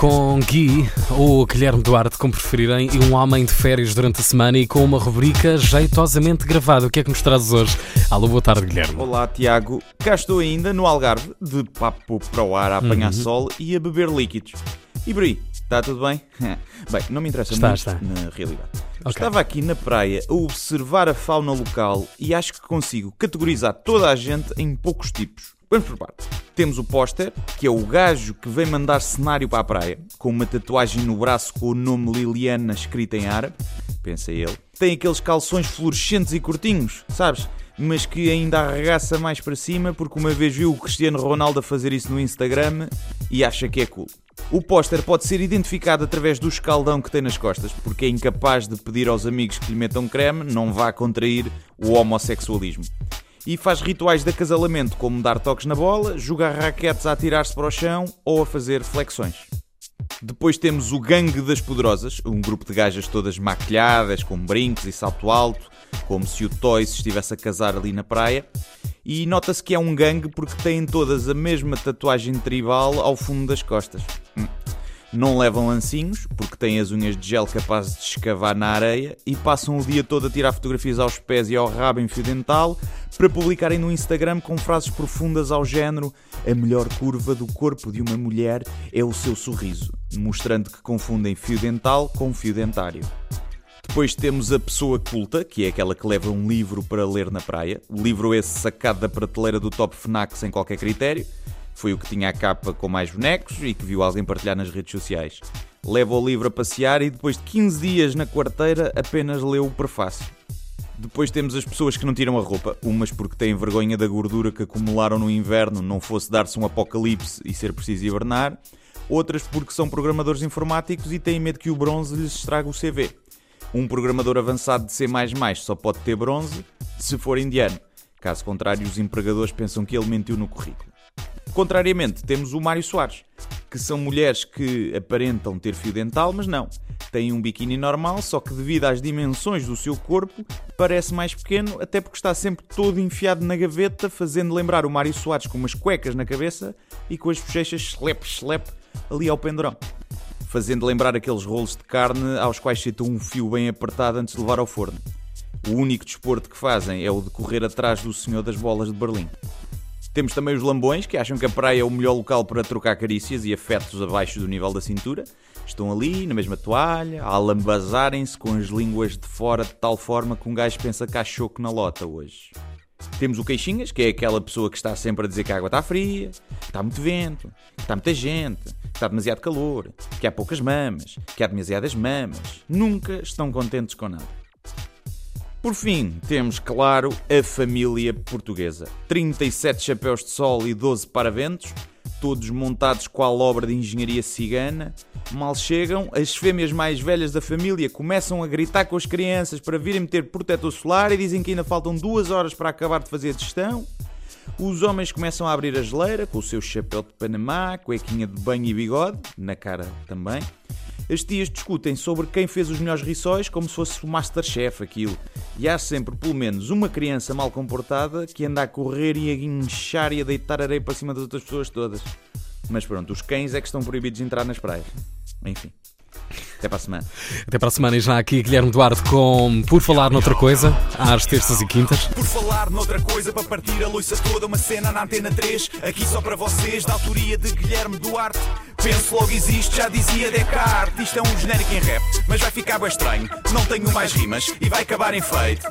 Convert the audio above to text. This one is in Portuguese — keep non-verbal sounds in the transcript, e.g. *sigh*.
Com Gui, ou Guilherme Duarte, como preferirem, e um homem de férias durante a semana e com uma rubrica jeitosamente gravada. O que é que nos trazes hoje? Alô, boa tarde, Guilherme. Olá, Tiago. Cá estou ainda no Algarve, de papo para o ar a apanhar Uhum. sol e a beber líquidos. E por aí, está tudo bem? *laughs* bem, não me interessa Está, muito está. na realidade. Ok. Estava aqui na praia a observar a fauna local e acho que consigo categorizar toda a gente em poucos tipos. Vamos por partes. Temos o póster, que é o gajo que vem mandar cenário para a praia, com uma tatuagem no braço com o nome Liliana escrito em árabe. Pensa ele. Tem aqueles calções fluorescentes e curtinhos, sabes? Mas que ainda arregaça mais para cima porque uma vez viu o Cristiano Ronaldo a fazer isso no Instagram e acha que é cool. O póster pode ser identificado através do escaldão que tem nas costas, porque é incapaz de pedir aos amigos que lhe metam creme, não vá contrair o homossexualismo. E faz rituais de acasalamento, como dar toques na bola, jogar raquetes a atirar-se para o chão ou a fazer flexões. Depois temos o Gangue das Poderosas, um grupo de gajas todas maquilhadas, com brincos e salto alto, como se o Toy se estivesse a casar ali na praia. E nota-se que é um gangue porque têm todas a mesma tatuagem tribal ao fundo das costas. Hum. Não levam lancinhos, porque têm as unhas de gel capazes de escavar na areia e passam o dia todo a tirar fotografias aos pés e ao rabo em fio dental para publicarem no Instagram com frases profundas ao género a melhor curva do corpo de uma mulher é o seu sorriso, mostrando que confundem fio dental com fio dentário. Depois temos a pessoa culta, que é aquela que leva um livro para ler na praia. O livro esse sacado da prateleira do Top Fnac sem qualquer critério. Foi o que tinha a capa com mais bonecos e que viu alguém partilhar nas redes sociais. Leva o livro a passear e depois de 15 dias na quarteira apenas leu o prefácio. Depois temos as pessoas que não tiram a roupa, umas porque têm vergonha da gordura que acumularam no inverno, não fosse dar-se um apocalipse e ser preciso hibernar, outras porque são programadores informáticos e têm medo que o bronze lhes estrague o CV. Um programador avançado de C++ só pode ter bronze se for indiano. Caso contrário, os empregadores pensam que ele mentiu no currículo. Contrariamente, temos o Mário Soares, que são mulheres que aparentam ter fio dental, mas não. Têm um biquíni normal, só que devido às dimensões do seu corpo, parece mais pequeno, até porque está sempre todo enfiado na gaveta, fazendo lembrar o Mário Soares com umas cuecas na cabeça e com as bochechas slep-slep ali ao pendurão. Fazendo lembrar aqueles rolos de carne aos quais citam um fio bem apertado antes de levar ao forno. O único desporto que fazem é o de correr atrás do Senhor das Bolas de Berlim. Temos também os lambões, que acham que a praia é o melhor local para trocar carícias e afetos abaixo do nível da cintura. Estão ali, na mesma toalha, a lambazarem-se com as línguas de fora de tal forma que um gajo pensa que há choco na lota hoje. Temos o Queixinhas, que é aquela pessoa que está sempre a dizer que a água está fria, que está muito vento, que está muita gente, que está demasiado calor, que há poucas mamas, que há demasiadas mamas. Nunca estão contentes com nada. Por fim, temos, claro, a família portuguesa. 37 chapéus de sol e 12 paraventos, todos montados qual obra de engenharia cigana. Mal chegam, as fêmeas mais velhas da família começam a gritar com as crianças para virem meter protetor solar e dizem que ainda faltam duas horas para acabar de fazer a digestão. Os homens começam a abrir a geleira com o seu chapéu de Panamá, cuequinha de banho e bigode, na cara também. As tias discutem sobre quem fez os melhores riçóis como se fosse o Masterchef aquilo. E há sempre pelo menos uma criança mal comportada que anda a correr e a guinchar e a deitar areia para cima das outras pessoas todas. Mas pronto, os cães é que estão proibidos de entrar nas praias. Enfim. Até para a semana. Até para a semana e já aqui Guilherme Duarte com Por Falar Noutra Coisa, às terças e quintas. Por falar noutra coisa, para partir a loiça toda, uma cena na antena 3, aqui só para vocês, da autoria de Guilherme Duarte. Penso logo existe, já dizia Descartes. Isto é um genérico em rap, mas vai ficar bem estranho. Não tenho mais rimas e vai acabar em feito.